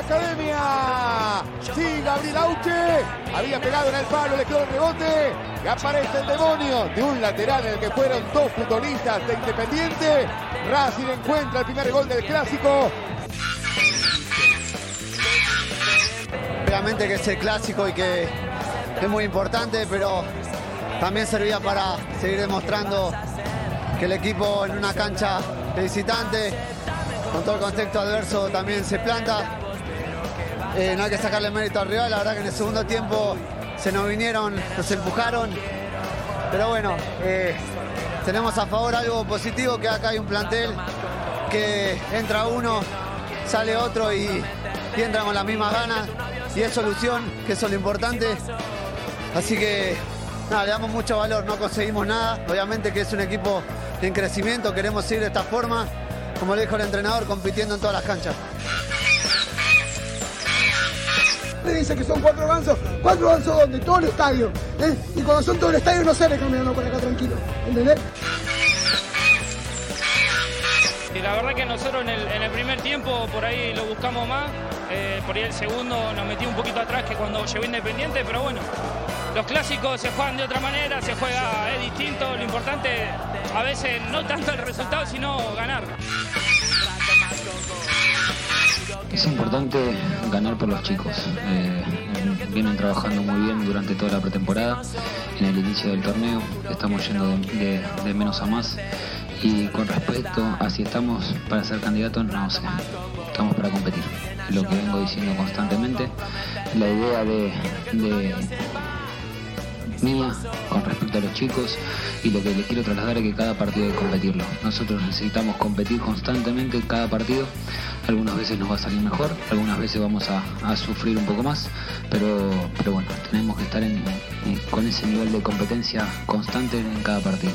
academia. Sí, Gabriel Auche. Había pegado en el palo, le quedó el rebote. Y aparece el demonio de un lateral en el que fueron dos futbolistas de Independiente. Racing encuentra el primer gol del clásico. Obviamente que es el clásico y que es muy importante, pero también servía para seguir demostrando que el equipo en una cancha de visitante, con todo el contexto adverso, también se planta. Eh, no hay que sacarle mérito al rival, la verdad que en el segundo tiempo se nos vinieron, nos empujaron, pero bueno, eh, tenemos a favor algo positivo, que acá hay un plantel que entra uno, sale otro y, y entra con las mismas ganas y es solución, que eso es lo importante. Así que nada, le damos mucho valor, no conseguimos nada. Obviamente que es un equipo en crecimiento, queremos ir de esta forma, como le dijo el entrenador, compitiendo en todas las canchas. Dice que son cuatro gansos, cuatro gansos donde todo el estadio, ¿eh? y cuando son todo el estadio no sale caminando por acá tranquilo, ¿entendés? Y la verdad que nosotros en el, primer tiempo por ahí lo buscamos más, eh, por ahí el segundo nos metí un poquito atrás que cuando llegó Independiente, pero bueno, los clásicos se juegan de otra manera, se juega, es distinto, lo importante a veces no tanto el resultado, sino ganar. Es importante ganar por los chicos. Eh, vienen trabajando muy bien durante toda la pretemporada. En el inicio del torneo estamos yendo de, menos a más. Y con respecto a si estamos para ser candidatos, no sé. Estamos para competir. Lo que vengo diciendo constantemente. La idea de, de mía con respecto a los chicos y lo que les quiero trasladar es que cada partido hay que competirlo. Nosotros necesitamos competir constantemente cada partido. Algunas veces nos va a salir mejor, algunas veces vamos a, sufrir un poco más, pero, pero bueno, tenemos que estar en- con ese nivel de competencia constante en cada partido.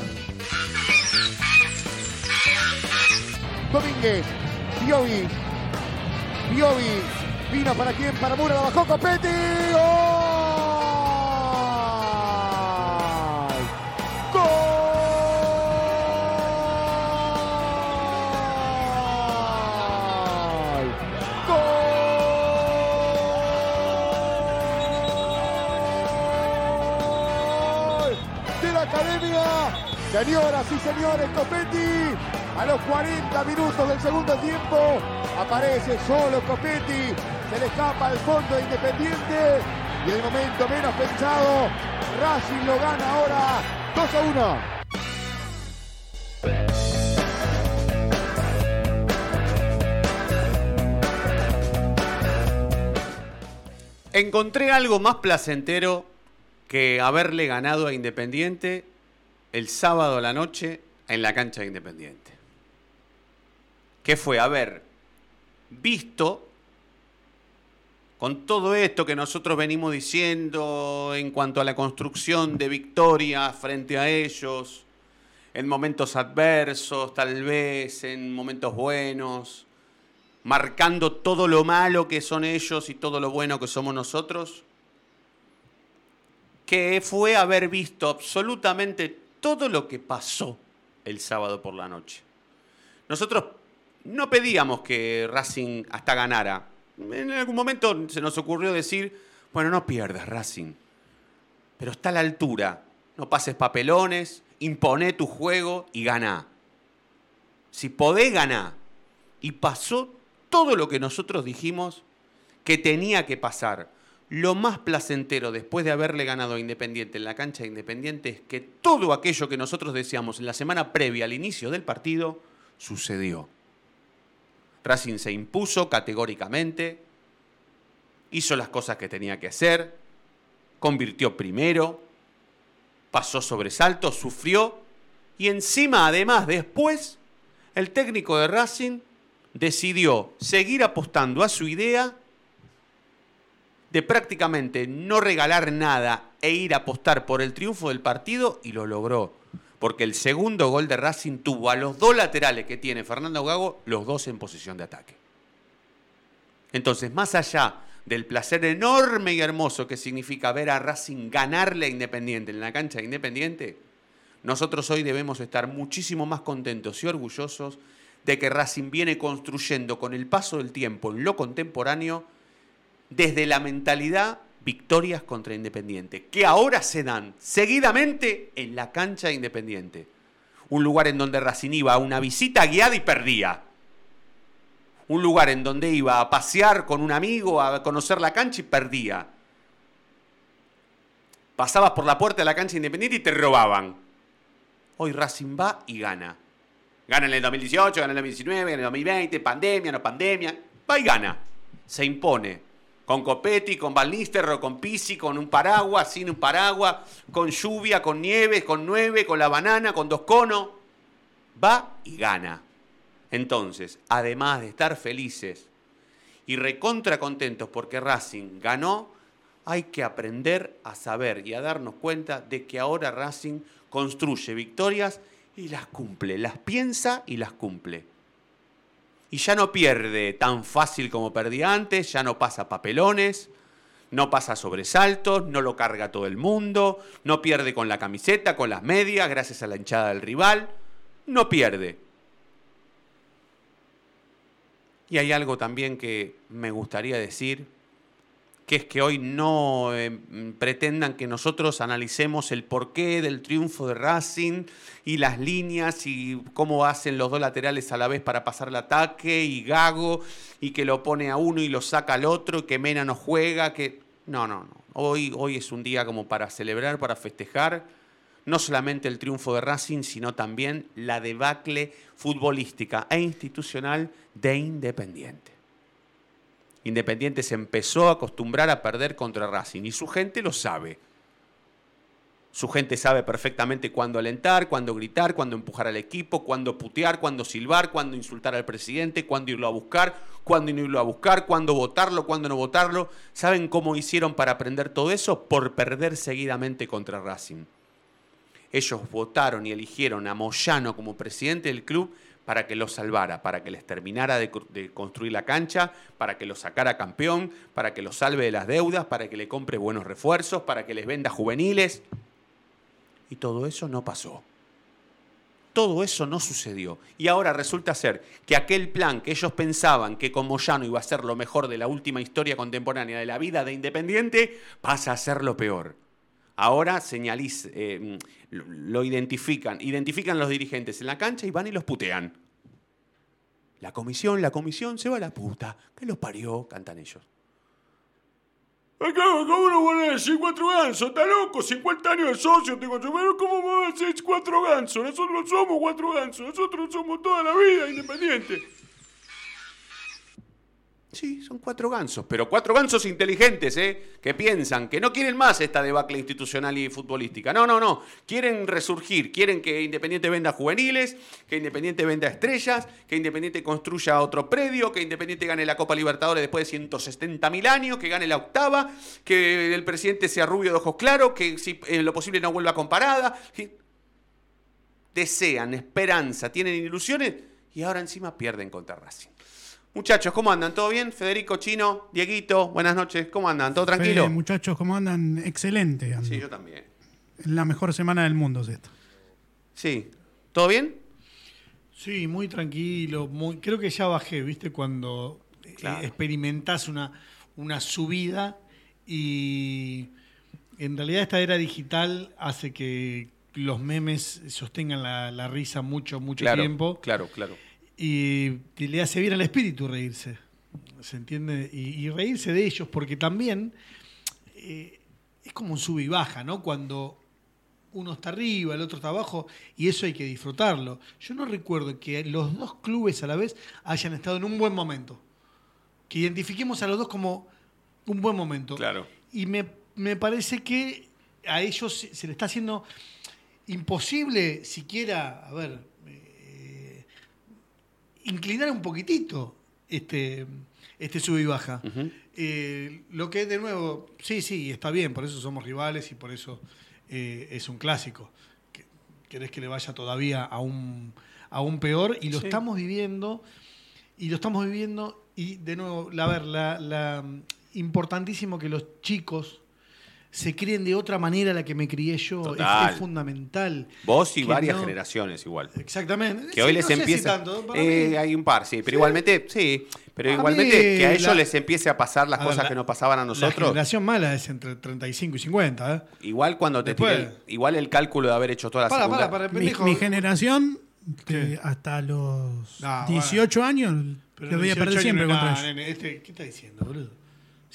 Domínguez, Piovi, Piovi, vino para quién, para Mura, la bajó Copetti. ¡Gol! Señoras y señores, Copetti, a los 40 minutos del segundo tiempo, aparece solo Copetti, se le escapa al fondo de Independiente y el momento menos pensado, Racing lo gana ahora 2 a 1. Encontré algo más placentero que haberle ganado a Independiente el sábado a la noche en la cancha de Independiente. Que fue haber visto con todo esto que nosotros venimos diciendo en cuanto a la construcción de victoria frente a ellos, en momentos adversos, tal vez en momentos buenos, marcando todo lo malo que son ellos y todo lo bueno que somos nosotros, que fue haber visto absolutamente todo lo que pasó el sábado por la noche. Nosotros no pedíamos que Racing hasta ganara. En algún momento se nos ocurrió decir, bueno, no pierdas Racing, pero está a la altura. No pases papelones, imponé tu juego y ganá. Si podés, ganá. Y pasó todo lo que nosotros dijimos que tenía que pasar. Lo más placentero después de haberle ganado a Independiente en la cancha de Independiente es que todo aquello que nosotros decíamos en la semana previa al inicio del partido sucedió. Racing se impuso categóricamente, hizo las cosas que tenía que hacer, convirtió primero, pasó sobresalto, sufrió y encima además después el técnico de Racing decidió seguir apostando a su idea de prácticamente no regalar nada e ir a apostar por el triunfo del partido y lo logró. Porque el segundo gol de Racing tuvo a los dos laterales que tiene Fernando Gago, los dos en posición de ataque. Entonces, más allá del placer enorme y hermoso que significa ver a Racing ganarle a Independiente en la cancha de Independiente, nosotros hoy debemos estar muchísimo más contentos y orgullosos de que Racing viene construyendo con el paso del tiempo en lo contemporáneo desde la mentalidad victorias contra Independiente, que ahora se dan seguidamente en la cancha de Independiente. Un lugar en donde Racing iba a una visita guiada y perdía. Un lugar en donde iba a pasear con un amigo, a conocer la cancha y perdía. Pasabas por la puerta de la cancha Independiente y te robaban. Hoy Racing va y gana. Gana en el 2018, gana en el 2019, gana en el 2020, pandemia, no pandemia. Va y gana. Se impone con Copetti, con Van con Pisi, con un paraguas, sin un paraguas, con lluvia, con nieve, con nueve, con la banana, con dos conos. Va y gana. Entonces, además de estar felices y recontra contentos porque Racing ganó, hay que aprender a saber y a darnos cuenta de que ahora Racing construye victorias y las cumple, las piensa y las cumple y ya no pierde tan fácil como perdía antes, ya no pasa papelones, no pasa sobresaltos, no lo carga todo el mundo, no pierde con la camiseta, con las medias, gracias a la hinchada del rival, no pierde. Y hay algo también que me gustaría decir, que es que hoy no eh, pretendan que nosotros analicemos el porqué del triunfo de Racing y las líneas y cómo hacen los dos laterales a la vez para pasar el ataque y Gago y que lo pone a uno y lo saca al otro y que Mena no juega, que no, no, no. Hoy, hoy es un día como para celebrar, para festejar no solamente el triunfo de Racing, sino también la debacle futbolística e institucional de Independiente. Independiente se empezó a acostumbrar a perder contra Racing y su gente lo sabe. Su gente sabe perfectamente cuándo alentar, cuándo gritar, cuándo empujar al equipo, cuándo putear, cuándo silbar, cuándo insultar al presidente, cuándo irlo a buscar, cuándo no irlo a buscar, cuándo votarlo, cuándo no votarlo. ¿Saben cómo hicieron para aprender todo eso? Por perder seguidamente contra Racing. Ellos votaron y eligieron a Moyano como presidente del club para que lo salvara, para que les terminara de, construir la cancha, para que lo sacara campeón, para que lo salve de las deudas, para que le compre buenos refuerzos, para que les venda juveniles. Y todo eso no pasó. Todo eso no sucedió. Y ahora resulta ser que aquel plan que ellos pensaban que con Moyano iba a ser lo mejor de la última historia contemporánea de la vida de Independiente, pasa a ser lo peor. Ahora señaliz, eh, lo identifican, identifican los dirigentes en la cancha y van y los putean. La comisión, la comisión se va a la puta. ¿Qué los parió? Cantan ellos. ¿Cómo no van a decir cuatro gansos? ¿Está loco? 50 años de socio yo. Pero ¿cómo van a decir cuatro gansos? Nosotros no somos cuatro gansos. Nosotros somos toda la vida independientes. Sí, son cuatro gansos, pero cuatro gansos inteligentes, ¿eh? Que piensan, que no quieren más esta debacle institucional y futbolística. No, no, no. Quieren resurgir, quieren que Independiente venda juveniles, que Independiente venda estrellas, que Independiente construya otro predio, que Independiente gane la Copa Libertadores después de 170 mil años, que gane la octava, que el presidente sea rubio de ojos claros, que si en lo posible no vuelva con parada. Desean, esperanza, tienen ilusiones y ahora encima pierden contra Racing. Muchachos, ¿cómo andan? ¿Todo bien? Federico, Chino, Dieguito, buenas noches. ¿Cómo andan? ¿Todo tranquilo? muchachos, ¿cómo andan? Excelente. Sí, yo también. La mejor semana del mundo es esta. Sí. ¿Todo bien? Sí, muy tranquilo. Muy, creo que ya bajé, ¿viste? Cuando eh, experimentás una, una subida y en realidad esta era digital hace que los memes sostengan la, risa mucho, mucho tiempo. Claro, claro y, le hace bien al espíritu reírse, ¿se entiende? Y, reírse de ellos, porque también eh, es como un sub y baja, ¿no? Cuando uno está arriba, el otro está abajo, y eso hay que disfrutarlo. Yo no recuerdo que los dos clubes a la vez hayan estado en un buen momento. Que identifiquemos a los dos como un buen momento. Claro. Y me, me parece que a ellos se le está haciendo imposible siquiera, a ver, inclinar un poquitito este, este sub y baja. Eh, lo que de nuevo, sí, sí, está bien, por eso somos rivales y por eso eh, es un clásico. Querés que le vaya todavía aún, aún peor y lo estamos viviendo, y lo estamos viviendo, y de nuevo, la, ver, la, importantísimo que los chicos se críen de otra manera a la que me crié yo. Es, fundamental. Vos y varias no- generaciones igual. Exactamente. Que Sí, hoy no les si empieza. tanto, Eh, mí- hay un par, sí. Pero igualmente, sí. Pero A igualmente mí que a ellos la- les empiece a pasar las A ver, cosas la- que nos pasaban a La nosotros. generación mala es entre 35 y 50. ¿eh? Igual cuando te Después- tiré- Igual el cálculo de haber hecho toda la Para, para, para, Mi, generación, hasta los No, 18 años, Pero voy a 18 perder siempre no contra ellos. nene. Este, ¿Qué estás diciendo, boludo?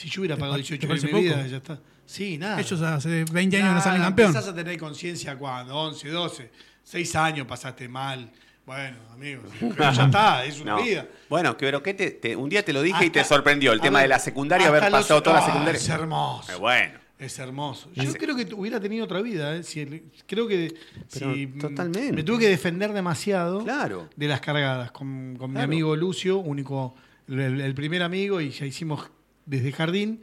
Si yo hubiera ¿Te pagado pa- te 18 años parece de mi vida, ya está. Sí, nada. Ellos hace 20 años no salen campeón. Empezás a tener conciencia cuando, 11, 12, 6 años pasaste mal. Bueno, amigos, pero ya está, es una No. vida. Bueno, que- pero ¿qué te, te- un día te lo dije y te sorprendió el tema ver, de la secundaria, haber los- pasado toda la Ah, secundaria. Es hermoso. Eh, bueno. Es hermoso. Yo creo que tu- hubiera tenido otra vida. ¿eh? Si el- creo que si, totalmente. me tuve que defender demasiado Claro. de las cargadas con, con mi amigo Lucio, único, el, el primer amigo, y ya hicimos desde jardín.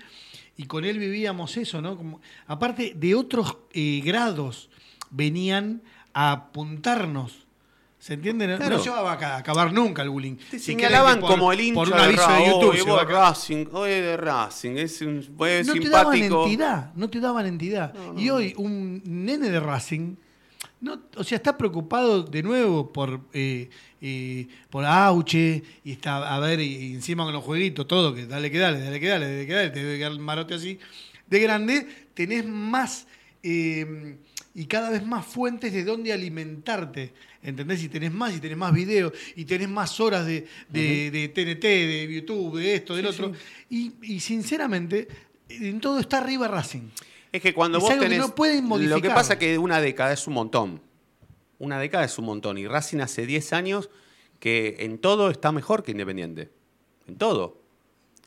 Y con él vivíamos eso, ¿no? Como, aparte de otros eh, grados, venían a apuntarnos. ¿Se entiende? No- Claro. No se va a ca- acabar nunca el bullying. Te señalaban por- como el hincha Por un de aviso de Ra- YouTube. "Oye, ca- Racing, oye, de Racing, es un fue no te daban entidad, no te daban entidad. Y hoy un nene de Racing, no, o sea, está preocupado de nuevo por, eh, eh, por Auche y está a ver y, y encima con los jueguitos, todo, que dale que dale, dale que dale, dale que dale, te debe quedar el marote así. De grande tenés más eh, y cada vez más fuentes de dónde alimentarte. ¿Entendés? Y tenés más, y tenés más videos, y tenés más horas de, de- de TNT, de YouTube, de esto, del otro. Y, y sinceramente, en todo está arriba Racing. Es que cuando Es vos algo que tenés. no pueden Lo que modificar. pasa es que una década es un montón. Una década es un montón. Y Racing hace 10 años que en todo está mejor que Independiente. En todo.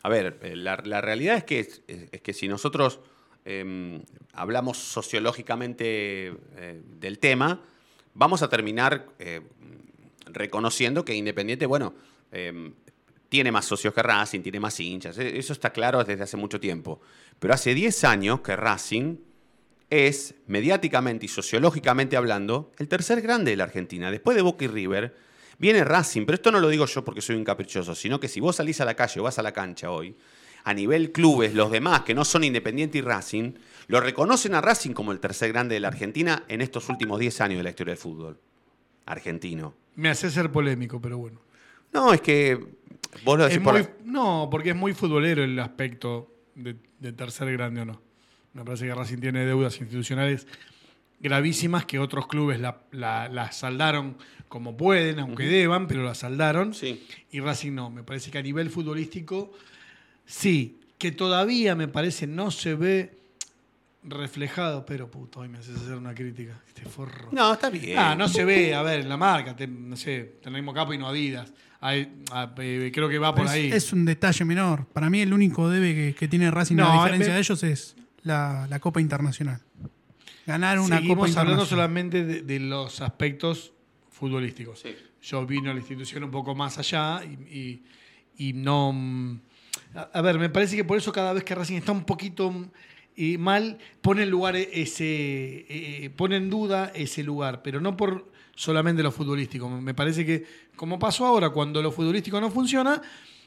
A ver, eh, la, la realidad es que, es, es que si nosotros eh, hablamos sociológicamente eh, del tema, vamos a terminar eh, reconociendo que Independiente, bueno, eh, tiene más socios que Racing, tiene más hinchas. eh, Eso está claro desde hace mucho tiempo. Pero hace 10 años que Racing es, mediáticamente y sociológicamente hablando, el tercer grande de la Argentina. Después de Boca y River, viene Racing. Pero esto no lo digo yo porque soy un caprichoso, sino que si vos salís a la calle o vas a la cancha hoy, a nivel clubes, los demás que no son Independiente y Racing, lo reconocen a Racing como el tercer grande de la Argentina en estos últimos 10 años de la historia del fútbol argentino. Me hace ser polémico, pero bueno. No, es que vos lo decís por muy- la- No, porque es muy futbolero el aspecto de, de tercer grande o no. Me parece que Racing tiene deudas institucionales gravísimas que otros clubes la, la- la saldaron como pueden, aunque deban, pero la saldaron. Sí. Y Racing no. Me parece que a nivel futbolístico, sí, que todavía me parece no se ve reflejado, pero puto, hoy me haces hacer una crítica. Este forro. No, está bien. Ah, no se ve, a ver, en la marca, te- no sé, tenemos capo y no Adidas. Ah, eh, creo que va por Es, ahí. es un detalle menor. Para mí el único debe que, que tiene Racing No, a diferencia me- de ellos es la, la Copa Internacional. Ganar una Seguimos Copa hablando Internacional. solamente de, de los aspectos futbolísticos. Sí. Yo vino a la institución un poco más allá y, y- y no... mm, A, a ver, me parece que por eso cada vez que Racing está un poquito mm, eh, mal, pone en lugar ese... eh, pone en duda ese lugar, pero no por solamente lo futbolístico. Me parece que, como pasó ahora, cuando lo futbolístico no funciona,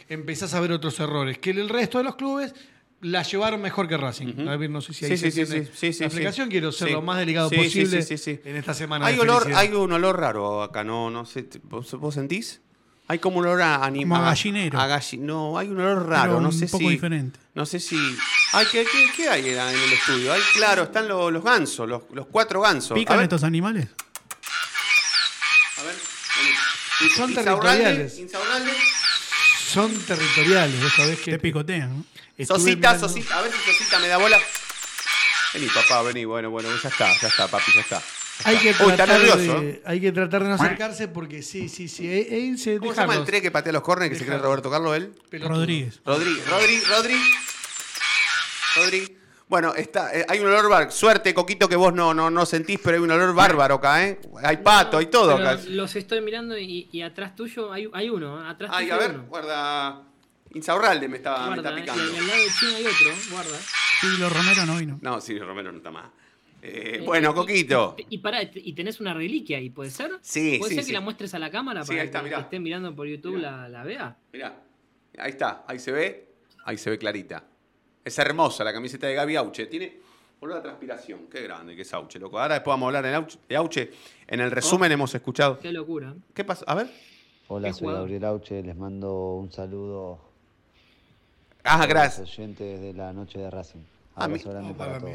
empezás a ver otros errores, que el resto de los clubes la llevaron mejor que Racing. Ujú. A ver, no sé si ahí Sí, se sí, sí, sí, la explicación. Quiero ser lo más delicado posible en esta semana Hay de olor, hay un olor raro acá, no, no sé, ¿vos, vos sentís? Hay como un olor a Como animal. a gallinero. A galli- no, hay un olor raro, Pero no un sé poco si. diferente. No sé si. Ay, ¿qué, qué, qué hay en el estudio? Hay, claro, están los, los gansos, los, los cuatro gansos. A ¿Pican ver, estos animales? a ver, vení. Son Insaurralde, territoriales. Insaurralde. Son territoriales, vos sabés que... Te picotean. ¿no? estuve Sosita, mirando- Sosita, a ver si Sosita me da bola. Vení, papá, vení, bueno, bueno, ya está, ya está, papi, ya está. Hay que, Uy, está tratar nervioso. de, ¿eh? hay que tratar de no acercarse porque sí, sí, sí. E, e irse, ¿Cómo se llama el que patea los córneres que se cree. Roberto Carlos él? Pelotudo. Rodríguez. Rodri, Rodri, Rodri. Rodri. Bueno, está, eh, hay un olor bárbaro. Suerte, Coquito, que vos no, no, no sentís, pero hay un olor bárbaro acá, ¿eh? Hay pato, hay todo acá. Los estoy mirando y, y atrás tuyo hay, hay uno. ¿eh? Atrás Ay, tuyo a ver, uno. guarda. Insaurralde me está, me Guarda, está ¿eh? picando. y al lado del chino hay otro, guarda. Siglo Romero no vino. No, sí, Romero no está más. Eh, Eh, bueno, y- Coquito. Y, y tenés una reliquia ahí, ¿puede ser? Sí, ¿Puede sí, ser sí. que la muestres a la cámara Sí, para ahí está, que mirá. estén mirando por YouTube la, la vea? Mirá, ahí está, ahí se ve, ahí se ve clarita. Es hermosa la camiseta de Gaby Auche. Tiene, Volvió la transpiración. Qué grande que es Auche, loco. Ahora después vamos a hablar en Auche- de Auche. En el resumen hemos escuchado. Qué locura. ¿Qué pasó? A ver. Hola, soy jugador. Gabriel Auche, les mando un saludo Ah, a los gracias. oyentes de la noche de Racing. Ah, Abrazo grande A para la todos.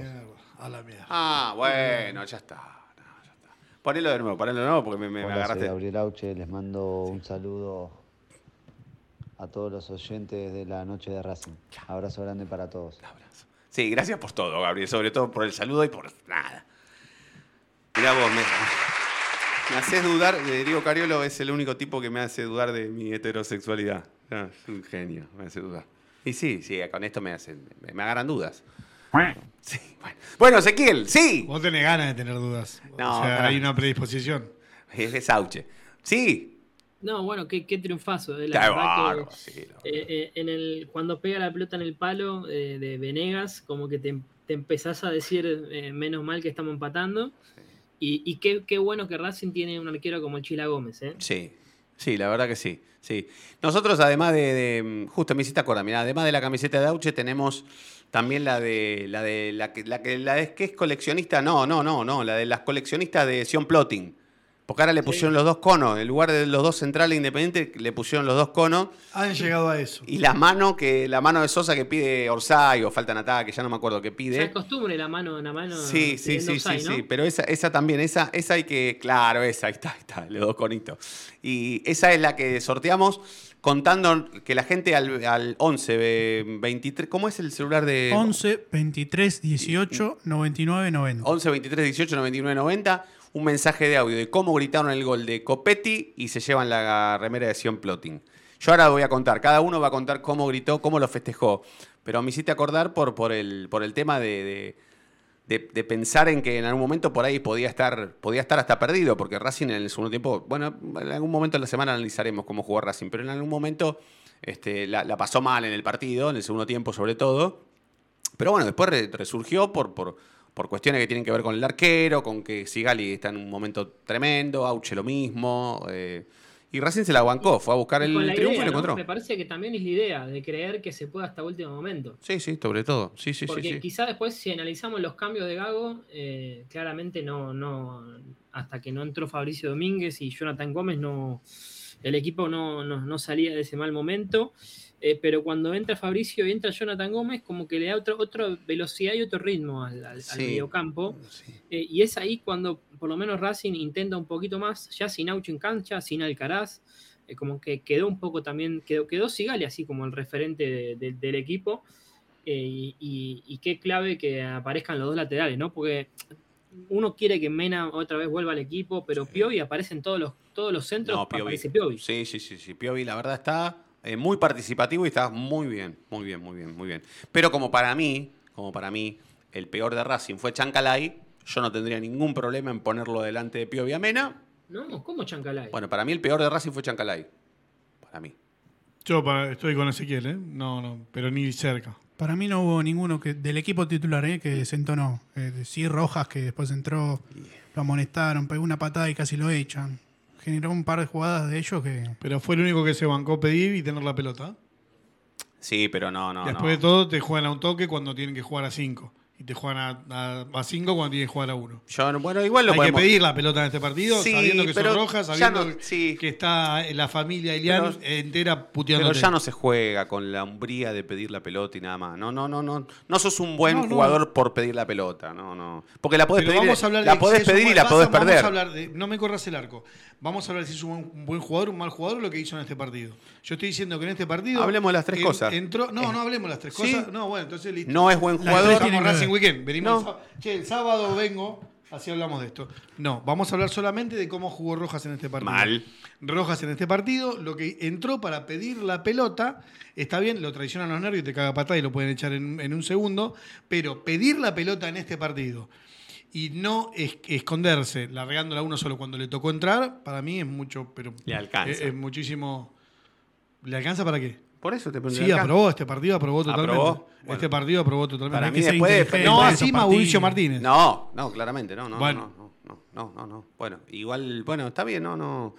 A la mierda. Ah, bueno, ya está. No, ya está. Ponelo de nuevo, ponelo de nuevo porque me, me- me Hola, soy agarraste. Gabriel Auche, les mando un saludo a todos los oyentes de la noche de Racing. Abrazo grande para todos. Abrazo. Sí, gracias por todo, Gabriel. Sobre todo por el saludo y por nada. Mirá vos, me, me haces dudar. eh, Diego Cariolo es el único tipo que me hace dudar de mi heterosexualidad. Ah, es un genio, me hace dudar. Y sí, sí, con esto me hacen, me agarran dudas. Sí, bueno. Bueno, Ezequiel, sí. Vos tenés ganas de tener dudas. No, o sea, hay una predisposición. Es de Sauche. Sí. No, bueno, qué, qué triunfazo. eh, La que, sí, eh, eh, en el, cuando pega la pelota en el palo eh, de Venegas, como que te, te empezás a decir eh, menos mal que estamos empatando. Y, y qué, qué bueno que Racing tiene un arquero como el Chila Gómez. ¿eh? Sí, sí, la verdad que sí. sí. Nosotros, además de, de- justo me hiciste acordar, mirá, además de la camiseta de Auche, tenemos también la de la de la que la que la es que es coleccionista, no, no, no, no, la de las coleccionistas de Sion Plotting. Porque ahora le pusieron los dos conos, en lugar de los dos centrales independientes, le pusieron los dos conos. Han llegado a eso. Y la mano que la mano de Sosa que pide Orsay o faltan ataque, ya no me acuerdo qué Ya es pide. costumbre la mano en la mano. Sí, sí, sí, sí, offside, ¿no? sí, pero esa, esa también, esa, esa hay que, claro, esa, ahí está, ahí está, los dos conitos. Y esa es la que sorteamos contando que la gente al, al 11, eh, 23, ¿cómo es el celular de 11 23 18 99 90. 11 23 18 99 90? Un mensaje de audio de cómo gritaron el gol de Copetti y se llevan la remera de Sion Plotting. Yo ahora voy a contar, cada uno va a contar cómo gritó, cómo lo festejó. Pero me hiciste acordar por, por, el, por el tema de, de- pensar en que en algún momento por ahí podía estar, podía estar hasta perdido, porque Racing en el segundo tiempo, bueno, en algún momento de la semana analizaremos cómo jugó Racing, pero en algún momento este, la, la pasó mal en el partido, en el segundo tiempo sobre todo. Pero bueno, después re- resurgió por, por, por cuestiones que tienen que ver con el arquero, con que Sigali está en un momento tremendo, Auche lo mismo. eh, y Racing se la bancó, fue a buscar el triunfo idea, y lo ¿no? encontró. Me parece que también es la idea de creer que se pueda hasta último momento. Sí, sí, sobre todo. Sí, sí, Porque sí. sí. quizá después, si analizamos los cambios de Gago, eh, claramente no, no, hasta que no entró Fabricio Domínguez y Jonathan Gómez, no, el equipo no, no, no salía de ese mal momento. Eh, pero cuando entra Fabricio y entra Jonathan Gómez, como que le da otra otra velocidad y otro ritmo al, al- al Sí. mediocampo. Eh, y es ahí cuando por lo menos Racing intenta un poquito más, ya sin Aucho en cancha, sin Alcaraz, eh, como que quedó un poco también, quedó, quedó Sigali así como el referente de- de- del equipo. y, y- y qué clave que aparezcan los dos laterales, ¿no? Porque uno quiere que Mena otra vez vuelva al equipo, pero Piovi aparece en todos los, todos los centros, No, Piovi. Piovi. Sí, sí, sí, sí. Piovi, la verdad, está eh, muy participativo y está muy bien, muy bien, muy bien, muy bien. Pero como para mí, como para mí, el peor de Racing fue Chancalay, yo no tendría ningún problema en ponerlo delante de Piovi Amena. No, ¿cómo Chancalay? Bueno, para mí el peor de Racing fue Chancalay. Para mí. Yo pa- estoy con Ezequiel, ¿eh? No, no, pero ni cerca. Para mí no hubo ninguno que del equipo titular eh, que desentonó. Eh, sí, Rojas, que después entró, lo amonestaron, pegó una patada y casi lo echan. Generó un par de jugadas de ellos que. Pero fue el único que se bancó pedir y tener la pelota. Sí, pero no, no, Después no. de todo, te juegan a un toque cuando tienen que jugar a 5. Y te juegan a 5 cuando tienen que jugar a 1. Yo, bueno, igual lo Hay podemos- que pedir la pelota en este partido, Sí, sabiendo que son rojas, sabiendo no- que está la familia Pero- entera puteando. Pero ya no se juega con la umbría de pedir la pelota y nada más. No, no, no, no. No sos un buen No, no. jugador por pedir la pelota. No, no. Porque la podés Pero pedir, vamos a hablar la de podés pedir y la a- podés vamos a perder. hablar de- no me corras el arco. Vamos a hablar si es un buen, jugador, un mal jugador, lo que hizo en este partido. Yo estoy diciendo que en este partido. Hablemos de las tres en- cosas. Entró, no, no hablemos de las tres ¿sí? cosas. No, bueno, entonces listo. No es buen Las jugador. Ver. Weekend. Venimos No. el sábado. Che, el sábado vengo, así hablamos de esto. No, vamos a hablar solamente de cómo jugó Rojas en este partido. Mal. Rojas en este partido, lo que entró para pedir la pelota, está bien, lo traicionan los nervios, te caga patada y lo pueden echar en, en un segundo, pero pedir la pelota en este partido y no es- esconderse, largándola a uno solo cuando le tocó entrar, para mí es mucho, pero Le alcanza. Es, es muchísimo. ¿Le alcanza para qué? Por eso te Sí, aprobó, este partido aprobó totalmente. ¿Aprobó? Bueno. Este partido aprobó totalmente. Para mí después de- No así Mauricio Martínez. No, no, claramente, no, no, Bueno. no, no, no, no, no. Bueno, igual, bueno, está bien, no, no.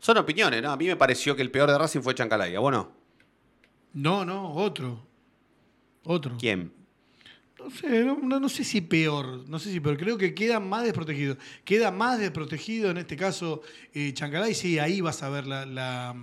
Son opiniones, ¿no? A mí me pareció que el peor de Racing fue Chancalay. ¿A vos no? No, no, otro. Otro. ¿Quién? No sé, no, no- no sé si peor, no sé si peor, creo que queda más desprotegido. Queda más desprotegido en este caso eh, Chancalay, sí, ahí vas a ver la, la,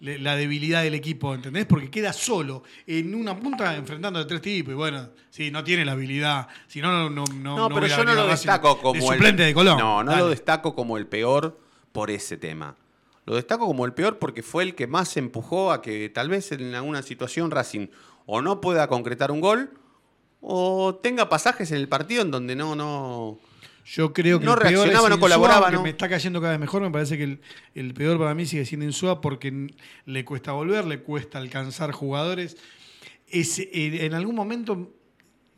la- debilidad del equipo, ¿entendés? Porque queda solo en una punta enfrentando a tres tipos y bueno, sí, no tiene la habilidad, si no, no, no, no, No, pero yo no lo destaco de como el suplente de Colón. No, no Dale. lo destaco como el peor por ese tema. Lo destaco como el peor porque fue el que más empujó a que tal vez en alguna situación Racing o no pueda concretar un gol o tenga pasajes en el partido en donde no no Yo creo que no el peor reaccionaba, es no colaboraba, ¿no? me está cayendo cada vez mejor. Me parece que el, el peor para mí sigue siendo Insúa porque le cuesta volver, le cuesta alcanzar jugadores. Es, eh, en algún momento.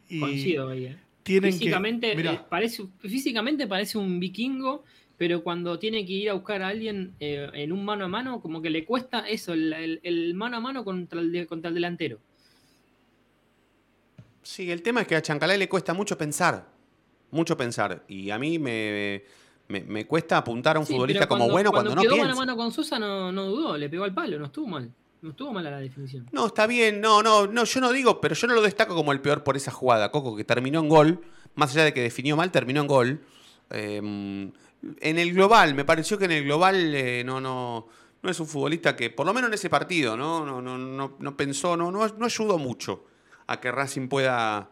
y Coincido ahí. eh. tienen que- físicamente, mirá. eh, parece, físicamente parece un vikingo, pero cuando tiene que ir a buscar a alguien eh, en un mano a mano, como que le cuesta eso, el, el- el mano a mano contra el, de- contra el delantero. Sí, el tema es que a Chancalay le cuesta mucho pensar. Mucho pensar. Y a mí me, me, me cuesta apuntar a un Sí, futbolista como bueno cuando, no quedó piensa. mano a mano con Sosa no, no dudó, le pegó al palo, no estuvo mal. No estuvo mal a la definición. No, está bien, no, no, no, yo no digo, pero yo no lo destaco como el peor por esa jugada, Coco, que terminó en gol, más allá de que definió mal, terminó en gol. Eh, en el global, me pareció que en el global eh, no, no, no es un futbolista que, por lo menos en ese partido, no, no, no, no, no pensó, no, no, no ayudó mucho a que Racing pueda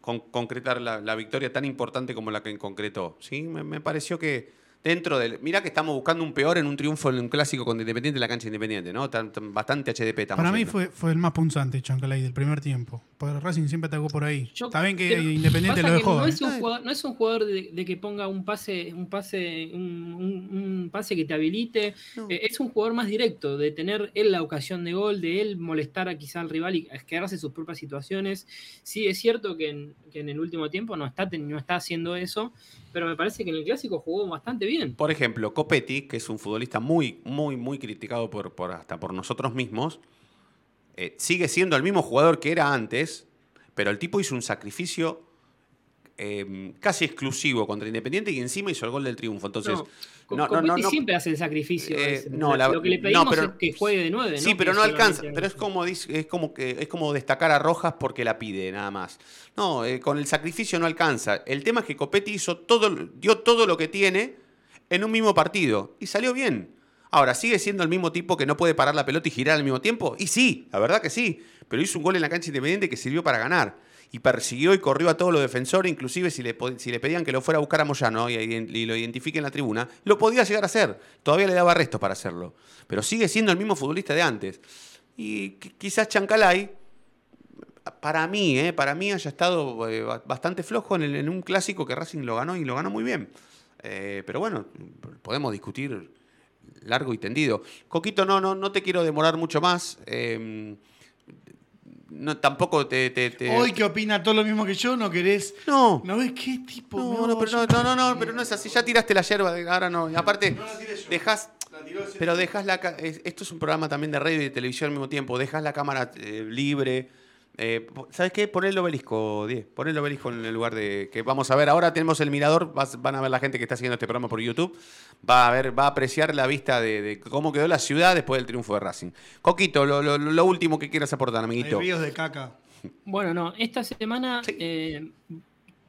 con- concretar la, victoria tan importante como la que concretó. ¿sí? Me pareció que dentro del. Mirá que estamos buscando un peor en un triunfo en un clásico con Independiente en la cancha de Independiente, ¿no? Tan- tan- bastante HDP estamos Para mí fue, fue el más punzante Chancalay del primer tiempo. Porque Racing siempre atacó por ahí. Yo Está bien que Independiente lo dejó. No ¿eh? es un jugador, no es un jugador de, de que ponga un pase, un pase, un, un- un pase que te habilite. Eh, es un jugador más directo, de tener él la ocasión de gol, de él molestar a quizá al rival y quedarse sus propias situaciones. Sí, es cierto que en, que en el último tiempo no está, ten- no está haciendo eso, pero me parece que en el clásico jugó bastante bien. Por ejemplo, Copetti, que es un futbolista muy, muy, muy criticado por, por- hasta por nosotros mismos, eh, sigue siendo el mismo jugador que era antes, pero el tipo hizo un sacrificio eh, casi exclusivo contra Independiente y encima hizo el gol del triunfo. Entonces, No, Co- no, no, Copetti no, no- siempre hace el sacrificio. Eh, no, lo, la- lo que le pedimos pero- es que juegue de nueve. Sí, ¿no? pero no alcanza. Pero es como, es como que es como destacar a Rojas porque la pide, nada más. No, eh, con el sacrificio no alcanza. El tema es que Copetti hizo todo, dio todo lo que tiene en un mismo partido y salió bien. Ahora, ¿sigue siendo el mismo tipo que no puede parar la pelota y girar al mismo tiempo? Y sí, la verdad que sí. Pero hizo un gol en la cancha independiente que sirvió para ganar. Y persiguió y corrió a todos los defensores, inclusive si le, si le pedían que lo fuera a buscar a Moyano y, lo identifique en la tribuna, lo podía llegar a hacer. Todavía le daba restos para hacerlo. Pero sigue siendo el mismo futbolista de antes. Y qui- quizás Chancalay, para mí, eh, para mí haya estado eh, ba- bastante flojo en, un clásico que Racing lo ganó y lo ganó muy bien. Eh, pero bueno, podemos discutir largo y tendido. Coquito, no, no, no te quiero demorar mucho más. No, tampoco te. te- te- Hoy que opina todo lo mismo que yo, no querés. No. ¿No ves qué tipo? No, no, pero no, no, no, no, pero no es así. Ya tiraste la yerba, ahora no. Y aparte, dejas. Pero dejas la. ca- es- Esto es un programa también de radio y de televisión al mismo tiempo. Dejas la cámara eh, libre. Eh, ¿Sabes qué? Pon el obelisco, 10. Pon el obelisco en el lugar de. que vamos a ver. Ahora tenemos el mirador. vas- van a ver la gente que está siguiendo este programa por YouTube. Va a ver, va a apreciar la vista de, de cómo quedó la ciudad después del triunfo de Racing. Coquito, lo, lo- lo último que quieras aportar, Hay amiguito. ríos de caca. Bueno, no, esta semana eh,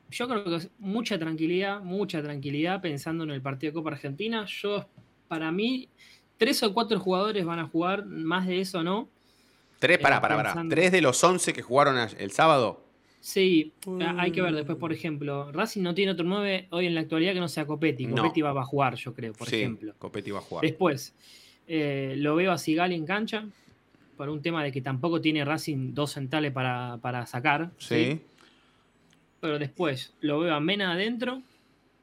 yo creo que es mucha tranquilidad, mucha tranquilidad pensando en el partido de Copa Argentina. Yo, para mí, tres o cuatro jugadores van a jugar, más de eso no. Tres, para, para, para. pensando- Tres de los once que jugaron el sábado. Sí, hay que ver después, por ejemplo, Racing no tiene otro 9 hoy en la actualidad que no sea Copetti. No. Copetti va a jugar, yo creo, por sí, ejemplo. Copetti va a jugar. Después, eh, lo veo a Sigali en cancha, por un tema de que tampoco tiene Racing dos centrales para, para sacar. Sí. Pero después lo veo a Mena adentro,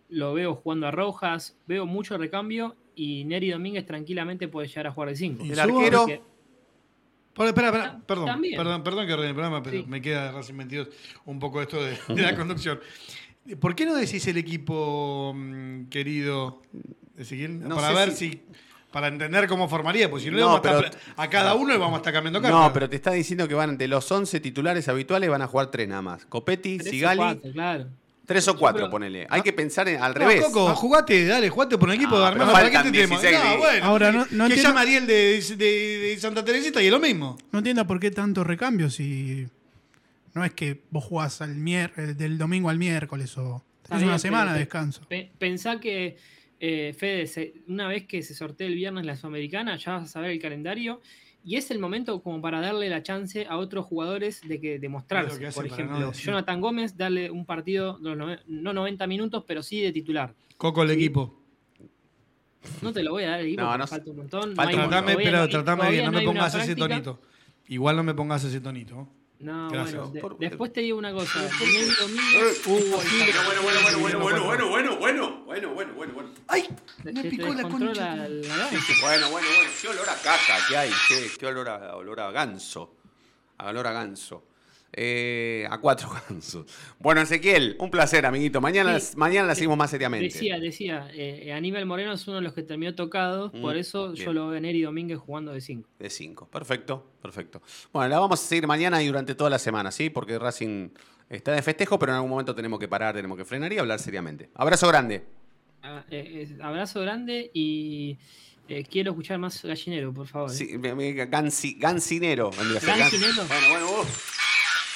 lo veo jugando a Rojas, veo mucho recambio y Neri Domínguez tranquilamente puede llegar a jugar de 5. ¿Y El arquero? Por- espera, espera, perdón, También. perdón, perdón que arruine el programa, pero Sí. me queda de Racing 22 un poco esto de, de la conducción. ¿Por qué no decís el equipo, mm, querido Ezequiel? No para ver si- si... Para entender cómo formaría, porque si no, le No, vamos a, pero- estar- a cada uno le vamos a estar cambiando cartas. No, pero te está diciendo que van de los 11 titulares habituales van a jugar tres nada más. Copetti, Sigali, cuatro, claro. Tres o cuatro, pero- ponele. Hay que pensar en- al No, revés. Coco, jugate, dale, jugate por un equipo pero armar. ¿Para qué faltan te tenemos? 16 No, de- bueno, Ahora, que- no- no que entiendo- llama Ariel de, de- de Santa Teresita y es lo mismo. No entiendo por qué tanto recambio si No es que vos jugás al mier eh, del domingo al miércoles o tenés bien, una semana de descanso. pe- pensá que, eh, Fede, una vez que se sortee el viernes la Sudamericana, ya vas a saber el calendario. Y es el momento como para darle la chance a otros jugadores de que demostrarse. que Por no ejemplo. Jonathan Gómez, darle un partido, no 90 minutos, pero sí de titular. Coco el equipo. No te lo voy a dar el equipo, No, porque no- falta un montón. no falta hay- un montón. Tratame, pero tratame bien, no me pongas ese tonito. Igual no me pongas ese tonito. No, Gracias. bueno, de- Por- después te digo una cosa. Eh, domingo, Uh, está. Bueno, bueno, bueno, bueno, bueno, bueno, bueno, bueno, bueno, bueno, bueno, bueno. ¡Ay! Me picó la concha. Bueno, bueno, bueno. Qué olor a caca que hay. Qué, qué olor, a, olor a ganso. A olor a ganso. Eh, a cuatro gansos. Bueno, Ezequiel, un placer, amiguito. Mañana, Sí. mañana la Eh, seguimos más seriamente. Decía, decía, eh, Aníbal Moreno es uno de los que terminó tocado, Mm, por eso bien. yo lo veo a Neri Domínguez jugando de 5. De cinco. Perfecto, perfecto. Bueno, la vamos a seguir mañana y durante toda la semana, ¿sí? Porque Racing está de festejo, pero en algún momento tenemos que parar, tenemos que frenar y hablar seriamente. Abrazo grande. Ah, eh, abrazo grande y eh, quiero escuchar más gallinero, por favor. Sí, me- me- gansi- ser. ¿Gancinero? Bueno, bueno, uh.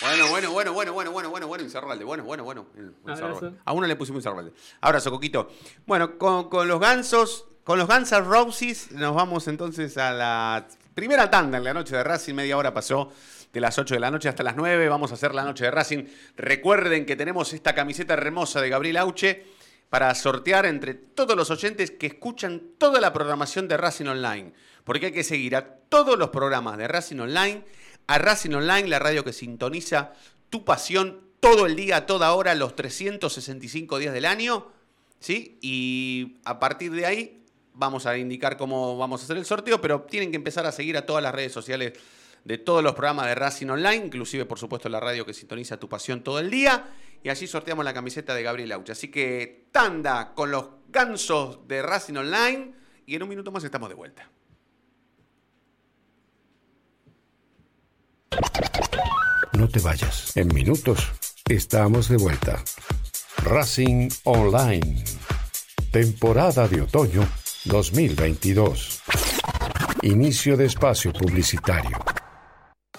Bueno, bueno, bueno, bueno, bueno, bueno, bueno, bueno, Incerralde, bueno, bueno, bueno. Incerralde. Abrazo. A uno le pusimos Incerralde. Abrazo, Coquito. Bueno, con, con los gansos, con los Guns N' Roses, nos vamos entonces a la primera tanda en la noche de Racing. Media hora pasó de las 8 de la noche hasta las 9. Vamos a hacer la noche de Racing. Recuerden que tenemos esta camiseta hermosa de Gabriel Auche para sortear entre todos los oyentes que escuchan toda la programación de Racing Online. Porque hay que seguir a todos los programas de Racing Online, a Racing Online, la radio que sintoniza tu pasión todo el día, toda hora, los 365 días del año. ¿Sí? Y a partir de ahí vamos a indicar cómo vamos a hacer el sorteo, pero tienen que empezar a seguir a todas las redes sociales de todos los programas de Racing Online, inclusive por supuesto la radio que sintoniza tu pasión todo el día. Y allí sorteamos la camiseta de Gabriel Aucha. Así que tanda con los gansos de Racing Online y en un minuto más estamos de vuelta. No te vayas. En minutos estamos de vuelta. Racing Online. Temporada de otoño 2022. Inicio de espacio publicitario.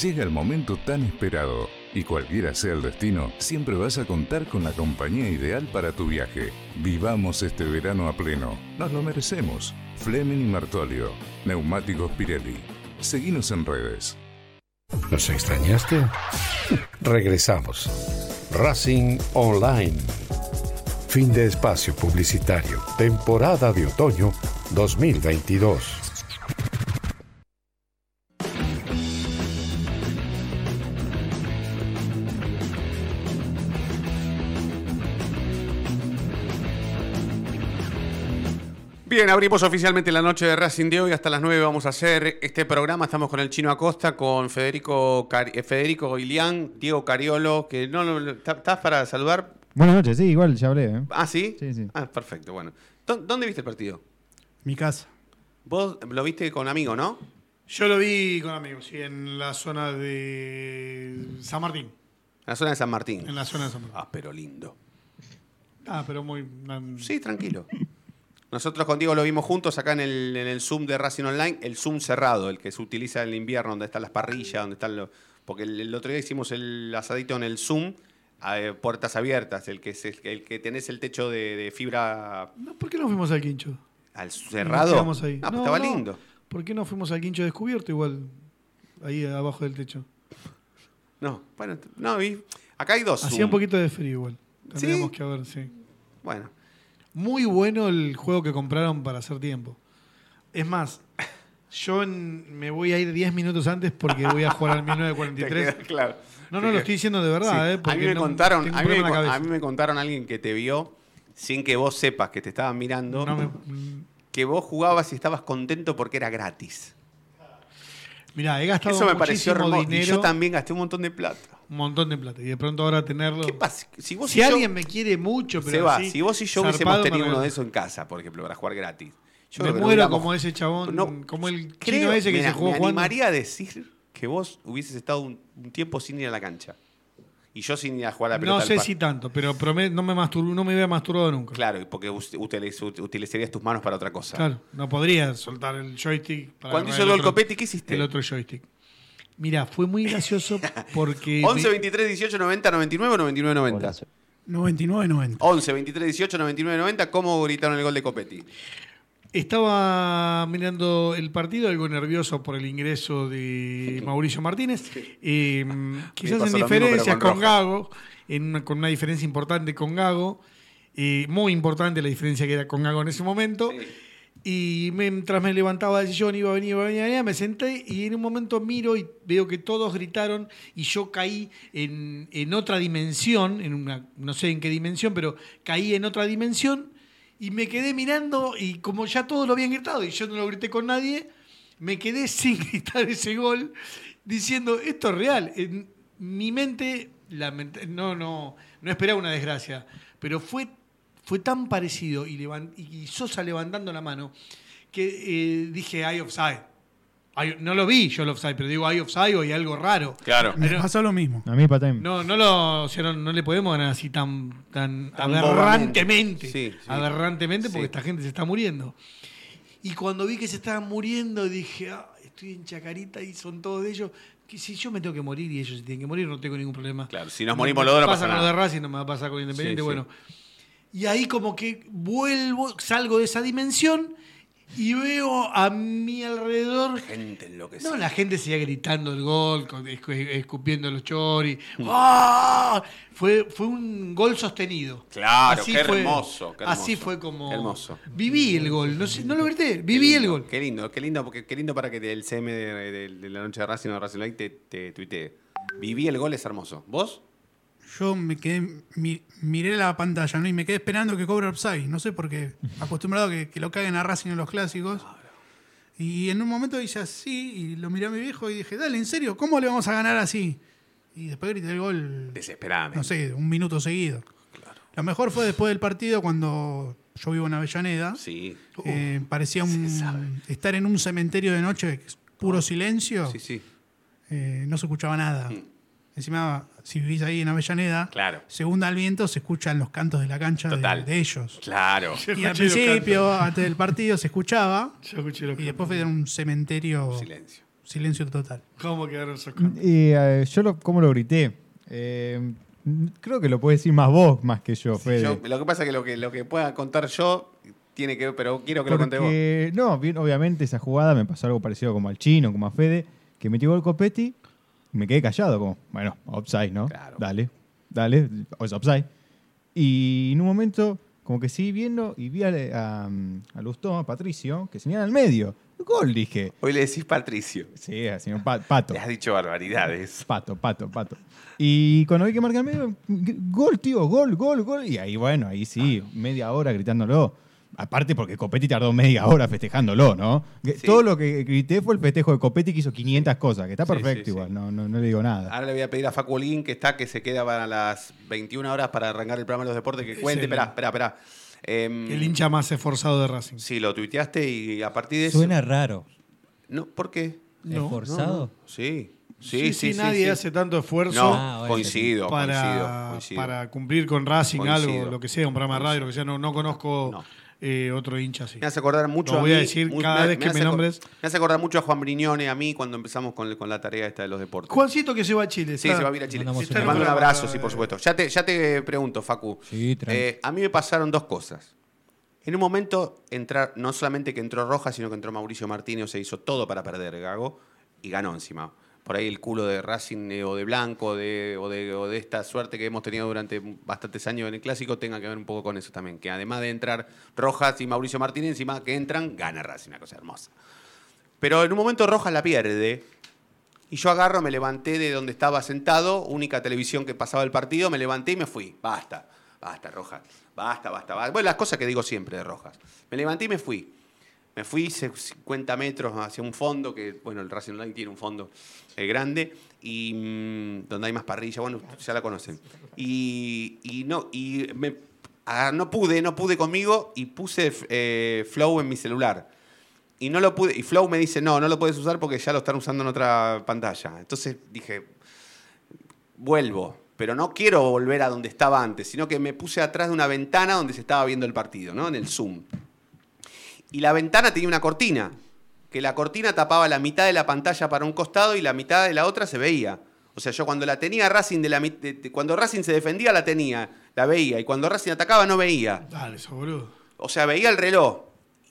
Llega el momento tan esperado y cualquiera sea el destino, siempre vas a contar con la compañía ideal para tu viaje. Vivamos este verano a pleno. Nos lo merecemos. Fleming y Martolio. Neumáticos Pirelli. Seguinos en redes. ¿Nos extrañaste? Regresamos. Racing Online. Fin de espacio publicitario. Temporada de otoño 2022. Bien, abrimos oficialmente la noche de Racing de hoy. Hasta las 9 vamos a hacer este programa. Estamos con el Chino Acosta, con Federico, Cari- eh, Federico Ilián, Diego Cariolo, que no, no, ¿estás para saludar? Buenas noches, sí, igual ya hablé. ¿eh? Ah, ¿sí? Sí, sí. Ah, perfecto, bueno. ¿Dó- ¿Dónde viste el partido? Mi casa. Vos lo viste con amigo, ¿no? Yo lo vi con amigos, sí, en la zona de San Martín. En la zona de San Martín. En la zona de San Martín. Ah, pero lindo. Ah, pero muy. Sí, tranquilo. Nosotros con Diego lo vimos juntos acá en el, en el Zoom de Racing Online, el Zoom cerrado, el que se utiliza en el invierno, donde están las parrillas, donde están los... Porque el, el otro día hicimos el asadito en el Zoom, a, eh, puertas abiertas, el que, es el, el que tenés el techo de, de fibra No, ¿Por qué no fuimos al quincho? al cerrado. ahí. Ah, pues No, estaba no. lindo. ¿Por qué no fuimos al quincho descubierto igual? Ahí abajo del techo. No, bueno, no, y acá hay dos. Hacía Zoom. un poquito de frío igual. ¿Sí? Tendríamos que ver, sí. Bueno. Muy bueno el juego que compraron para hacer tiempo. Es más, yo en- me voy a ir 10 minutos antes porque voy a jugar al 1943. Te queda claro. No, Te no, lo queda- estoy diciendo de verdad, Sí. ¿eh? a mí me no- contaron, tengo a mí me, problema en la con- a cabeza. mí me contaron alguien que te vio sin que vos sepas que te estaban mirando. Que vos jugabas y estabas contento porque era gratis. Mirá, he gastado Eso me pareció muchísimo hermoso. Y dinero. yo también gasté un montón de plata. Un montón de plata. Y de pronto ahora tenerlo. ¿Qué pasa? Si, vos si y yo- alguien me quiere mucho, pero. Seba, así, si vos y yo hubiésemos tenido uno de esos en casa, por ejemplo, para jugar gratis. Yo me muero como ese chabón, No, como el chino Creo, ese que mira, se jugó me jugando. animaría a decir que vos hubieses estado un, un tiempo sin ir a la cancha. Y yo sin ir a jugar a la pelota No sé si tanto, pero no me masturbo, no me había masturbado nunca. Claro, porque utiliz- utilizarías tus manos para otra cosa. Claro, no podría soltar el joystick. para Cuando hizo el otro- Copetti, ¿qué hiciste? El otro joystick. Mira, fue muy gracioso porque. 11 23 18 90 99 o 99 90. 99-90. 11 23 18 99 90. ¿Cómo gritaron el gol de Copetti? Estaba mirando el partido, algo nervioso por el ingreso de Mauricio Martínez. Eh, quizás en diferencias con con. Gago, en una- con una diferencia importante con Gago. eh, muy importante la diferencia que era con Gago en ese momento. Y mientras me levantaba del sillón, iba a venir, iba a venir, me senté y en un momento miro y veo que todos gritaron y yo caí en, en otra dimensión, en una, no sé en qué dimensión, pero caí en otra dimensión y me quedé mirando y como ya todos lo habían gritado y yo no lo grité con nadie, me quedé sin gritar ese gol diciendo, esto es real. En mi mente, no, no, no esperaba una desgracia, pero fue, fue tan parecido y, levan- y Sosa levantando la mano que eh, dije, hay offside. Hay- no lo vi yo el offside, pero digo, hay offside o hay algo raro. Claro. Me pasó lo mismo. A mí patem. No, no lo, o sea, no, no le podemos ganar así tan, tan, Tan aberrantemente. Sí, sí. Aberrantemente porque Sí. esta gente se está muriendo. Y cuando vi que se estaban muriendo, dije, ah, estoy en Chacarita y son todos de ellos. Que si yo me tengo que morir y ellos se tienen que morir, no tengo ningún problema. Claro, si nos morimos los dos, no pasa con nada. lo de Racing, no me va a pasar con Independiente. Sí, sí. Y ahí como que vuelvo, salgo de esa dimensión y veo a mi alrededor Gente enloquecida. no, la gente seguía gritando el gol, escupiendo los choris. Mm. ¡Ah! Fue, fue un gol sostenido. Claro, Así qué fue- hermoso, qué Así fue como. Qué hermoso. Viví el gol. No, sé, no lo grité, viví el gol. Qué lindo, qué lindo, porque qué lindo para que el CM de, de- de la noche de Racing o de Racing Light te, te tuitee. Viví el gol, es hermoso. ¿Vos? Yo me quedé, mi- miré la pantalla ¿no? y me quedé esperando que cobre upside. No sé por qué. Acostumbrado a que, que lo caguen a Racing en los clásicos. Y en un momento hice así y lo miré a mi viejo y dije, dale, ¿en serio? ¿Cómo le vamos a ganar así? Y después grité el gol, Desesperadamente. no sé, un minuto seguido. Lo mejor fue después del partido cuando yo vivo en Avellaneda. Sí. Eh, parecía un, estar en un cementerio de noche, puro silencio. Sí, sí. Eh, no se escuchaba nada. Encima, si vivís ahí en Avellaneda, Claro. según da el viento, se escuchan los cantos de la cancha de, Total. de ellos. Claro. Y al principio, antes del partido, se escuchaba. y después fue un cementerio. Silencio. Silencio total. ¿Cómo quedaron esos cantos? Y eh, yo, lo, ¿cómo lo grité? Eh, creo que lo puedes decir más vos más que yo, Fede. Yo- lo que pasa es que lo que lo que pueda contar yo tiene que ver, pero quiero que lo conté vos. No, bien, obviamente esa jugada me pasó algo parecido como al chino, como a Fede, que metió gol Copetti me quedé callado, como, bueno, offside, ¿no? Dale, dale, o es offside. Y en un momento, como que seguí viendo y vi a, a, a Lustó, a Patricio, que señala al medio. Gol, dije. Hoy le decís Patricio. Sí, al señor Pa- Pato. Le has dicho barbaridades. Pato, pato, pato. Y cuando vi que marca el medio, gol, tío, gol, gol, gol. Y ahí, bueno, ahí sí, media hora gritándolo. Aparte porque Copetti tardó media hora festejándolo, ¿no? Todo lo que grité fue el festejo de Copetti que hizo 500 cosas, que está perfecto sí, sí. igual, no, no, no le digo nada. Ahora le voy a pedir a Facu Olguín, que está, que se queda para las 21 horas para arrancar el programa de los deportes, que cuente. Espera, espera, espera. Em, El hincha más esforzado de Racing. Sí, lo tuiteaste y a partir de eso. Suena raro. No, ¿por qué? No, ¿Esforzado? no, no. Sí. Sí, Sí, sí, sí, nadie sí. hace tanto esfuerzo No, Ah, coincido, para, coincido, coincido. para cumplir con Racing Coincido. algo, lo que sea, un programa de radio, lo que sea. No, no conozco eh, otro hincha así. Me hace acordar mucho Lo a voy a mí, decir mu- cada vez que me nombres. Me hace acordar mucho a Juan Briñone, a mí, cuando empezamos con, con la tarea esta de los deportes. Juancito que se va a Chile. Sí, está- se va a ir a Chile. Está Te mando un abrazo, sí, por supuesto. Ya te, ya te pregunto, Facu. Eh, a mí me pasaron dos cosas. En un momento, entrar, no solamente que entró Roja, sino que entró Mauricio Martínez, se hizo todo para perder Gago y ganó encima. Por ahí el culo de Racing eh, o de Blanco o, de, o de esta suerte que hemos tenido durante bastantes años en el Clásico tenga que ver un poco con eso también. Que además de entrar Rojas y Mauricio Martínez, encima que entran, gana Racing, una cosa hermosa. Pero en un momento Rojas la pierde. Y yo agarro, me levanté de donde estaba sentado, única televisión que pasaba el partido, me levanté y me fui. Basta, basta, Rojas. Basta, basta, basta. Bueno, las cosas que digo siempre de Rojas. Me levanté y me fui. Me fui ce- 50 metros hacia un fondo, que, bueno, el Racing Online tiene un fondo eh, grande, y mm, donde hay más parrilla, bueno, ya la conocen. Y, no, y no pude, no pude conmigo, y puse eh, Flow en mi celular. Y no lo pude, y Flow me dice, no, no lo puedes usar porque ya lo están usando en otra pantalla. Entonces dije, vuelvo, pero no quiero volver a donde estaba antes, sino que me puse atrás de una ventana donde se estaba viendo el partido, ¿no? En el Zoom. Y la ventana tenía una cortina, que la cortina tapaba la mitad de la pantalla para un costado y la mitad de la otra se veía. O sea, yo cuando la tenía Racing de la de- de- cuando Racing se defendía la tenía, la veía y cuando Racing atacaba no veía. Dale, eso, boludo. O sea, veía el reloj.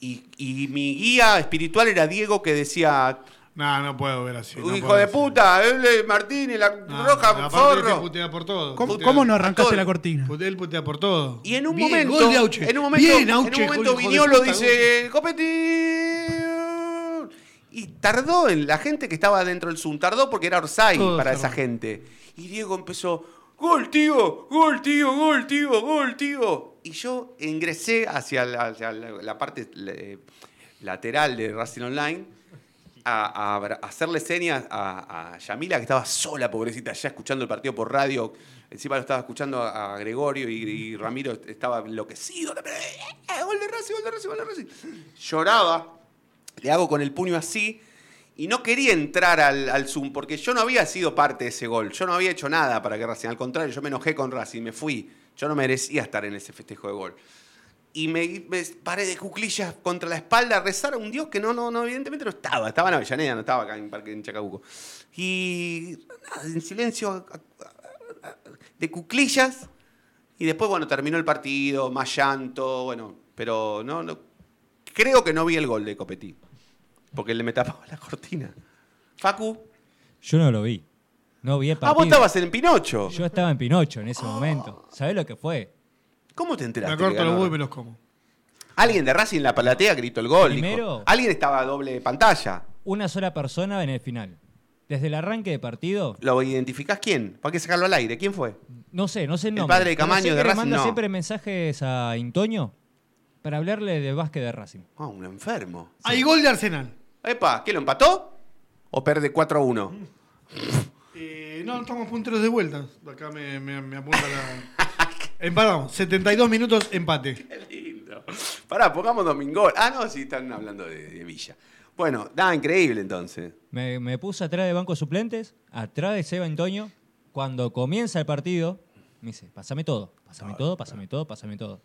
Y, y mi guía espiritual era Diego que decía, No, no puedo ver así. no hijo de ver puta, él Martínez, la No, roja, no, aparte este forro. putea por todo. ¿Cómo, Putea- cómo no arrancaste la cortina? Putea- Él putea por todo. Y en un Bien, momento, gol de Auche. en un momento, Bien, en Auche, un momento Viñolo puta, dice, Copetti. Y tardó en la gente que estaba dentro del Zoom, tardó porque era Orsay Todo para esa gente. Y Diego empezó, gol tío, gol tío, gol tío, gol tío. Y yo ingresé hacia la, hacia la- la parte eh, lateral de Racing Online hacerle señas a, Yamila, que estaba sola, pobrecita, ya escuchando el partido por radio. Encima lo estaba escuchando a Gregorio y, Ramiro estaba enloquecido. ¡Eh, Gol de Racing, gol de Racing, gol de Racing. Lloraba, le hago con el puño así. Y no quería entrar al, al Zoom porque yo no había sido parte de ese gol. Yo no había hecho nada para que Racing. Al contrario, yo me enojé con Racing, me fui. Yo no merecía estar en ese festejo de gol y me, me paré de cuclillas contra la espalda a rezar a un Dios que no, no, no, evidentemente no estaba. Estaba en Avellaneda, no estaba acá en Parque en Chacabuco. Y nada, en silencio, de cuclillas, Y después, bueno, terminó el partido, más llanto, bueno, pero no, no creo que no vi el gol de Copetti. Porque le me tapaba la cortina. Facu. Yo no lo vi. No vi el Ah, partido. vos estabas en Pinocho. Yo estaba en Pinocho en ese momento. ¿Sabés lo que fue? ¿Cómo te enteraste? Me corto los huevos y me los como. Alguien de Racing en la platea gritó el gol. dijo. Primero- Alguien estaba a doble pantalla. Una sola persona en el final. Desde el arranque de partido, ¿Lo identificás quién? ¿Para qué sacarlo al aire? ¿Quién fue? no sé, no sé el El padre de Camaño de le Racing, manda no. siempre mensajes a Intoño para hablarle del básquet de Racing. Ah, un enfermo. Hay gol de Arsenal. Epa, ¿qué lo empató? ¿O perde 4 a 1? Eh, no, estamos punteros de vuelta. Acá me, me, me apunta la. Empatamos. 72 minutos, empate. Lindo. Pará, pongamos Domingol. Ah, no, sí, están hablando de, de Villa. Bueno, nada, increíble entonces. Me, me puse atrás de banco de suplentes, atrás de Seba Antonio. Cuando comienza el partido, me dice, pásame todo, pásame todo, pásame todo, pásame todo.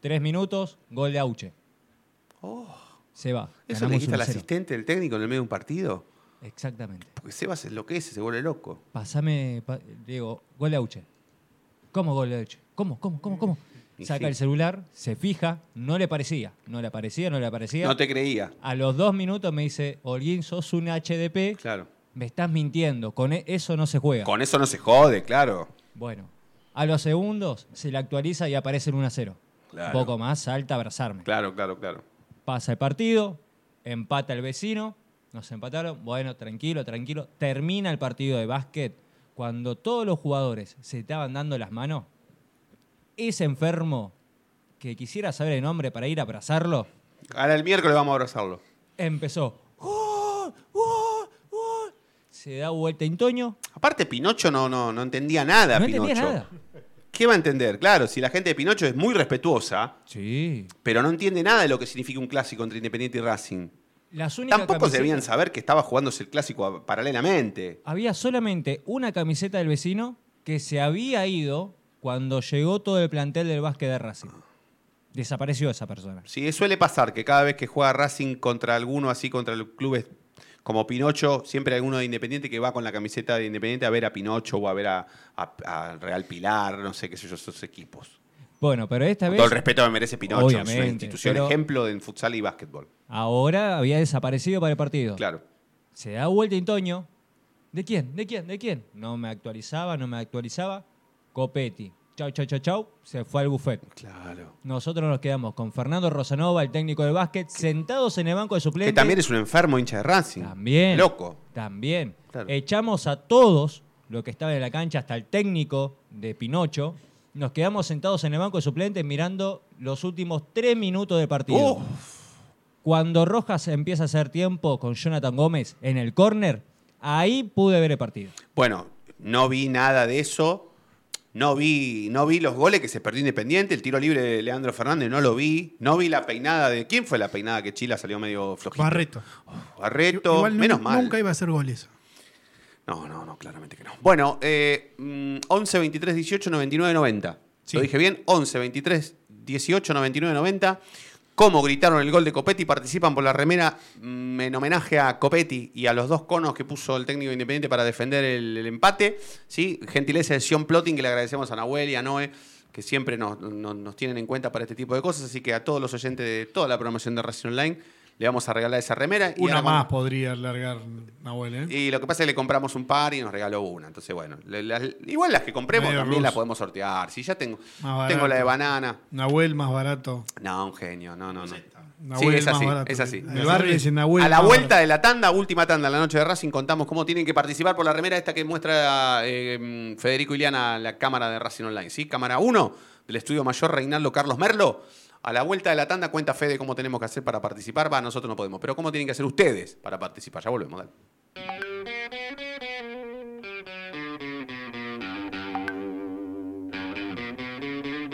Tres minutos, gol de Auche. Se va. Oh. ¿Eso le quita al 1-0. asistente del técnico en el medio de un partido? Exactamente. Porque lo que es, se vuelve loco. Pasame, pa- digo, gol de Auche. ¿Cómo gol de Auche? ¿Cómo, cómo, cómo, cómo? Saca sí. el celular, se fija, no le parecía, no le parecía, no le parecía. No te creía. A los dos minutos me dice, Holguín, sos un HDP. Claro. Me estás mintiendo, con e- eso no se juega. Con eso no se jode, claro. Bueno, a los segundos se le actualiza y aparece en 1 a 0. Claro. Un poco más, salta a abrazarme. Claro, claro, claro. Pasa el partido, empata el vecino, nos empataron. Bueno, tranquilo, tranquilo. Termina el partido de básquet. Cuando todos los jugadores se estaban dando las manos, ese enfermo que quisiera saber el nombre para ir a abrazarlo, Ahora el miércoles vamos a abrazarlo. empezó. "Oh, oh, oh". Se da vuelta Intoño. Aparte, Pinocho no, no, no entendía nada. No Pinocho. entendía nada. ¿Qué va a entender? Claro, si la gente de Pinocho es muy respetuosa, Sí. pero no entiende nada de lo que significa un clásico entre Independiente y Racing. Las únicas Tampoco camisetas- debían saber que estaba jugándose el clásico a- paralelamente. Había solamente una camiseta del vecino que se había ido cuando llegó todo el plantel del básquet de Racing. Desapareció esa persona. Sí, suele pasar que cada vez que juega Racing contra alguno así, contra los clubes como Pinocho, siempre hay alguno de Independiente que va con la camiseta de Independiente a ver a Pinocho o a ver a, a- a Real Pilar, no sé qué sé yo, esos equipos. Bueno, pero esta Con vez. todo el respeto que merece Pinocho, es una Obviamente, institución ejemplo en futsal y básquetbol. Ahora había desaparecido para el partido. Claro. Se da vuelta Intoño. ¿De quién? ¿De quién? ¿De quién? No me actualizaba, no me actualizaba. Copetti. Chau, chau, chau, chau. Se fue al buffet. Claro. Nosotros nos quedamos con Fernando Rosanova, el técnico de básquet, sentados en el banco de Que suplentes. también es un enfermo hincha de Racing. También. Loco. También. Claro. Echamos a todos lo que estaba en la cancha, hasta el técnico de Pinocho. Nos quedamos sentados en el banco de suplentes mirando los últimos tres minutos del partido. Uf. Cuando Rojas empieza a hacer tiempo con Jonathan Gómez en el córner, ahí pude ver el partido. Bueno, no vi nada de eso. No vi, no vi los goles que se perdió Independiente. El tiro libre de Leandro Fernández no lo vi. No vi la peinada de. ¿Quién fue la peinada que Chila salió medio flojito? Barreto. Barreto. Igual menos mal. nunca iba a hacer goles. No, no, no, claramente que no. Bueno, eh, mm, 11 23 18 99 90. ¿Lo dije bien? 11 23 18 99 90. ¿Cómo gritaron el gol de Copetti? Participan por la remera mm, en homenaje a Copetti y a los dos conos que puso el técnico independiente para defender el, empate. ¿sí? Gentileza de Sion Plotting, que le agradecemos a Nahuel y a Noé, que siempre nos- nos tienen en cuenta para este tipo de cosas. Así que a todos los oyentes de toda la programación de Racing Online le vamos a regalar esa remera. y Una más con- podría largar Nahuel, ¿eh? y lo que pasa es que le compramos un par y nos regaló una. Entonces, bueno, le- la- igual las que compremos Medio también las podemos sortear. Si ya tengo, la de banana. Nahuel más barato. No, un genio. No, no, no. Nahuel sí, es más así, barato. es así. El barrio le dice Nahuel A la vuelta barato. de la tanda, última tanda, la noche de Racing, contamos cómo tienen que participar por la remera esta que muestra eh, Federico Iliana, la cámara de Racing Online. ¿sí? Cámara 1 del estudio mayor Reinaldo Carlos Merlo. A la vuelta de la tanda cuenta Fede cómo tenemos que hacer para participar. Va, nosotros no podemos, pero cómo tienen que hacer ustedes para participar. Ya volvemos, dale.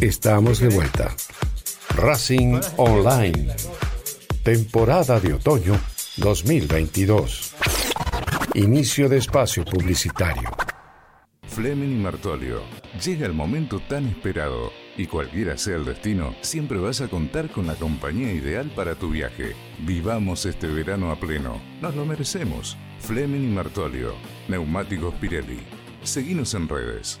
Estamos de vuelta. Racing Online. Temporada de otoño 2022. Inicio de espacio publicitario. Fleming y Martolio. Llega el momento tan esperado. Y cualquiera sea el destino, siempre vas a contar con la compañía ideal para tu viaje. Vivamos este verano a pleno. Nos lo merecemos. Fleming y Martolio. Neumáticos Pirelli. Seguinos en redes.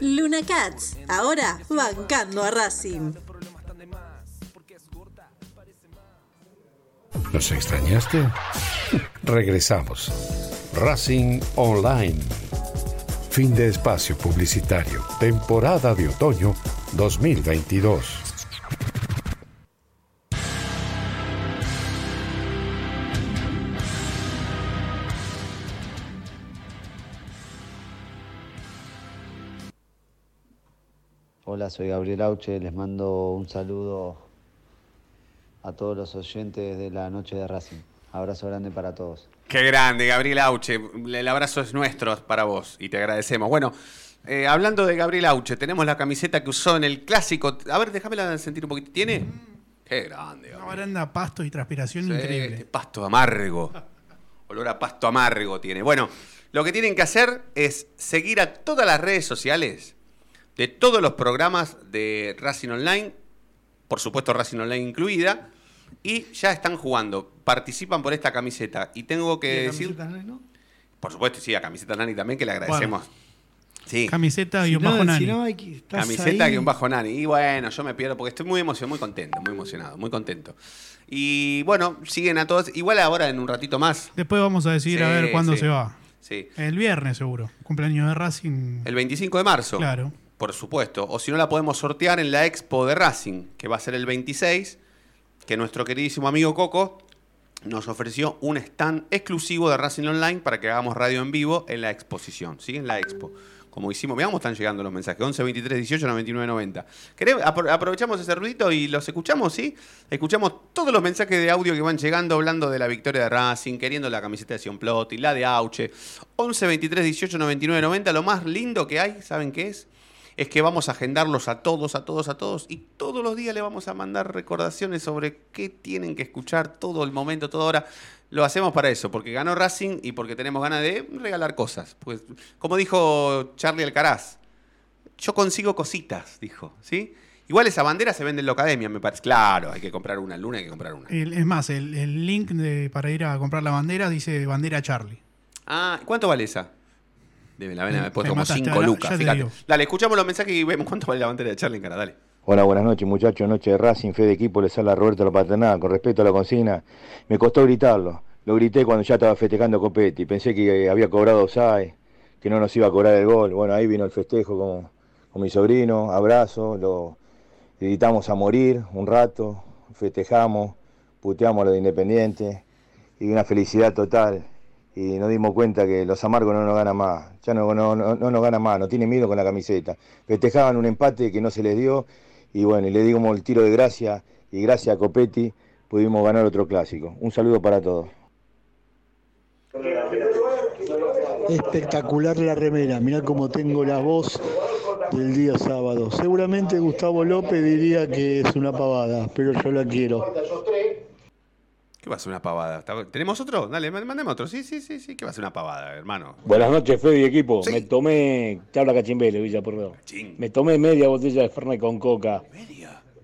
Luna Cats, ahora bancando a Racing. ¿Nos extrañaste? Regresamos. Racing Online. Fin de espacio publicitario. Temporada de otoño 2022. Hola, soy Gabriel Auche, les mando un saludo a todos los oyentes de la noche de Racing. Abrazo grande para todos. Qué grande, Gabriel Auche. El abrazo es nuestro para vos y te agradecemos. Bueno, eh, hablando de Gabriel Auche, tenemos la camiseta que usó en el clásico. A ver, déjamela sentir un poquito. ¿Tiene? Qué grande. Una baranda, pasto y transpiración Sí, increíble. este pasto amargo. Olor a pasto amargo tiene. Bueno, lo que tienen que hacer es seguir a todas las redes sociales de todos los programas de Racing Online, por supuesto Racing Online incluida, y ya están jugando, participan por esta camiseta. Y tengo que ¿Y la decir, camiseta Nani, no? por supuesto, sí, a Camiseta Nani también, que le agradecemos. Sí. Camiseta Si y un no, bajo si nani. no, hay que- estás Camiseta ahí. que un bajo nani. Y bueno, yo me pierdo porque estoy muy emocionado, muy contento, muy emocionado, muy contento. Y bueno, siguen a todos. Igual ahora en un ratito más. Después vamos a decir a ver cuándo sí. se va. Sí. El viernes seguro. Cumpleaños de Racing. El 25 de marzo. Claro. Por supuesto. O si no, la podemos sortear en la expo de Racing, que va a ser el 26, que nuestro queridísimo amigo Coco nos ofreció un stand exclusivo de Racing Online para que hagamos radio en vivo en la exposición, ¿sí? En la expo. Como hicimos, veamos, están llegando los mensajes. 11 23 18 99 90. ¿Querés- apro- aprovechamos ese ruidito y los escuchamos, ¿sí? Escuchamos todos los mensajes de audio que van llegando hablando de la victoria de Racing, queriendo la camiseta de Sion Plot y la de Auche. 11 23 18 99 90. Lo más lindo que hay, ¿saben qué es? Es que vamos a agendarlos a todos, a todos, a todos, y todos los días le vamos a mandar recordaciones sobre qué tienen que escuchar todo el momento, toda hora. Lo hacemos para eso, porque ganó Racing y porque tenemos ganas de regalar cosas. Pues, como dijo Charlie Alcaraz, yo consigo cositas, dijo, ¿sí? Igual esa bandera se vende en la academia, me parece. Claro, hay que comprar una, lunes hay que comprar una. El- es más, el, el link de- para ir a comprar la bandera dice bandera Charlie. Ah, ¿cuánto vale esa? Debe la haber Me puesto como mataste, 5 ahora lucas, fíjate. Dale, escuchamos los mensajes y vemos cuánto vale la bandera de Charlie en cara, dale. Hola, buenas noches muchachos, noche de Racing, fe de equipo, les habla Roberto La Paternal, con respecto a la consigna, me costó gritarlo, lo grité cuando ya estaba festejando Copetti, pensé que había cobrado Osai, que no nos iba a cobrar el gol, bueno, ahí vino el festejo con, con mi sobrino, abrazo, lo gritamos a morir un rato, festejamos, puteamos a lo de Independiente, y una felicidad total, y nos dimos cuenta que los amargos no nos ganan más, ya no, no, no, no nos ganan más, no tienen miedo con la camiseta. Festejaban un empate que no se les dio y bueno, y le dimos el tiro de gracia y gracias a Copetti pudimos ganar otro clásico. Un saludo para todos. Espectacular la remera, mirá cómo tengo la voz del día sábado. Seguramente Gustavo López diría que es una pavada, pero yo la quiero. ¿Qué va a ser una pavada? ¿Está- ¿Tenemos otro? Dale, ma- mandemos otro. Sí, sí, sí, sí. ¿Qué va a ser una pavada, hermano? Buenas noches, Fede y equipo. Me tomé, te habla Cachimbele, Villa Porredón. Me tomé media botella de Fernet con coca.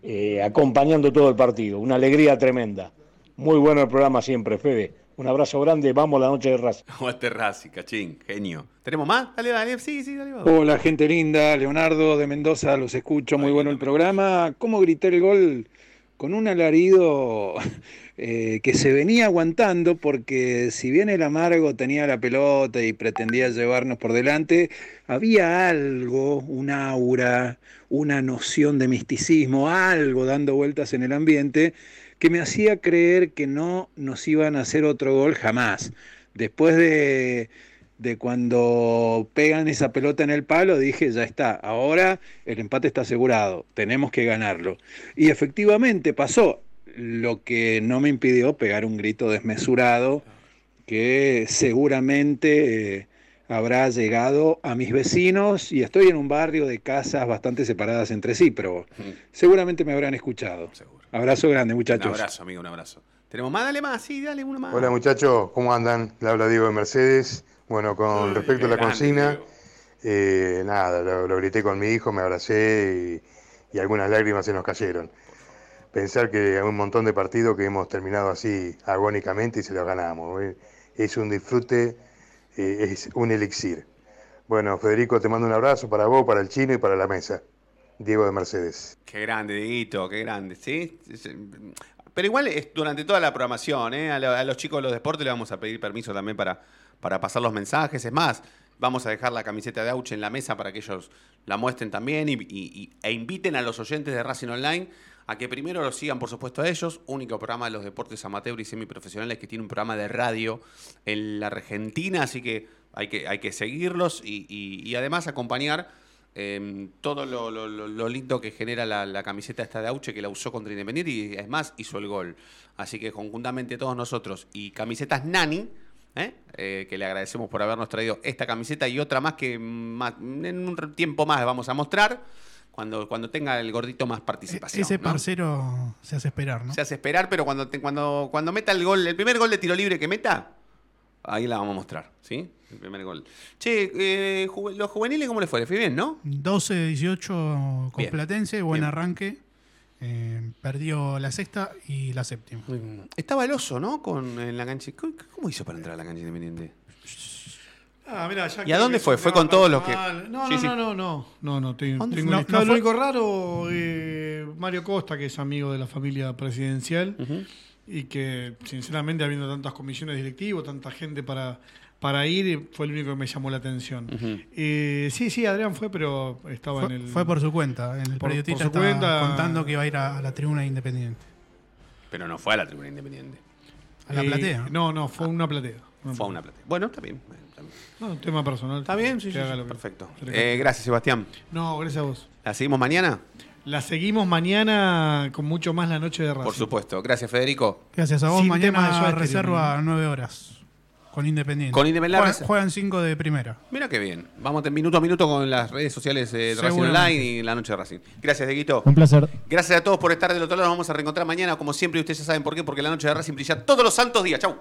eh, acompañando todo el partido. Una alegría tremenda. Muy bueno el programa siempre, Fede. Un abrazo grande. Vamos a la noche de raza. Aguante Racing, cachín, genio. ¿Tenemos más? Dale, dale. Sí, sí, dale. vamos. Hola gente linda, Leonardo de Mendoza, los escucho, muy bueno el programa. ¿Cómo grité el gol? Con un alarido eh, que se venía aguantando porque si bien el amargo tenía la pelota y pretendía llevarnos por delante, había algo, un aura, una noción de misticismo, algo dando vueltas en el ambiente que me hacía creer que no nos iban a hacer otro gol jamás. Después de, de cuando pegan esa pelota en el palo, dije, ya está, ahora el empate está asegurado, tenemos que ganarlo. Y efectivamente pasó, lo que no me impidió pegar un grito desmesurado que seguramente eh, habrá llegado a mis vecinos y estoy en un barrio de casas bastante separadas entre sí, pero seguramente me habrán escuchado. Abrazo grande, muchachos. Un abrazo, amigo, un abrazo. ¿Tenemos más? Dale más, sí, dale uno más. Hola muchachos, ¿cómo andan? Le habla Diego de Mercedes. Bueno, con respecto a la grande, consigna, eh, nada, lo, lo grité con mi hijo, me abracé y, y algunas lágrimas se nos cayeron. Pensar que hay un montón de partidos que hemos terminado así agónicamente y se los ganamos. ¿eh? Es un disfrute, eh, es un elixir. Bueno, Federico, te mando un abrazo para vos, para el chino y para la mesa. Diego de Mercedes. Qué grande, Dieguito, qué grande, ¿sí? Pero igual es durante toda la programación, ¿eh? A, lo- a los chicos de los deportes le vamos a pedir permiso también para, para pasar los mensajes. Es más, vamos a dejar la camiseta de Auche en la mesa para que ellos la muestren también y- e inviten a los oyentes de Racing Online a que primero los sigan, por supuesto, a ellos. Único programa de los deportes amateur y semiprofesionales que tiene un programa de radio en la Argentina, así que hay que, hay que seguirlos y, y- además acompañar eh, todo lo, lo- lo- lo lindo que genera la, camiseta esta de Auche que la usó contra Independiente y es más, hizo el gol. Así que conjuntamente todos nosotros y camisetas Nani, ¿eh? Eh, que le agradecemos por habernos traído esta camiseta y otra más que más- en un tiempo más vamos a mostrar cuando, cuando tenga el gordito más participación. Ese ¿no? parcero se hace esperar, ¿no? Se hace esperar, pero cuando, te- cuando, cuando meta el gol, el primer gol de tiro libre que meta, ahí la vamos a mostrar, ¿sí? El primer gol. Che, eh, ju- los juveniles, ¿cómo les fue? ¿Les fue bien, no? 12-18 con Bien. Platense, buen Bien. arranque. Eh, perdió la sexta y la séptima. Estaba el oso, ¿no? Con, en la cancha. ¿Cómo, cómo hizo para entrar a la cancha independiente? Ah, mirá, ya ¿Y a dónde fue? ¿Fue con todos los que.? No, Sí, no, sí. no, no, no, no, Lo único raro, eh, Mario Costa, que es amigo de la familia presidencial y que, sinceramente, habiendo tantas comisiones directivas, tanta gente para, para ir, fue el único que me llamó la atención. Eh, sí, sí, Adrián fue, pero estaba Fue, en el. fue por su cuenta. En el por- periodista por su estaba cuenta. contando que iba a ir a, a la tribuna independiente. Pero no fue a la tribuna independiente. A la Eh, platea. No, no, fue una platea. Fue a una platea. Bueno, está bien. está bien. No, un tema personal. Está bien, sí, sí, perfecto. Eh, gracias, Sebastián. No, gracias a vos. ¿La seguimos mañana? La seguimos mañana con mucho más la noche de Racing. Por supuesto. Gracias, Federico. Gracias a vos. Sin tema de Mañana Soda Stereo, reserva a 9 horas. Con Independiente. Con Independiente. Juegan- Juegan cinco de primera. Mira qué bien. Vamos de minuto a minuto con las redes sociales eh, de Racing. Online y la noche de Racing. Gracias, Deguito. Un placer. Gracias a todos por estar del otro lado. Nos vamos a reencontrar mañana, como siempre. Y ustedes ya saben por qué. Porque la noche de Racing brilla todos los santos días. Chau.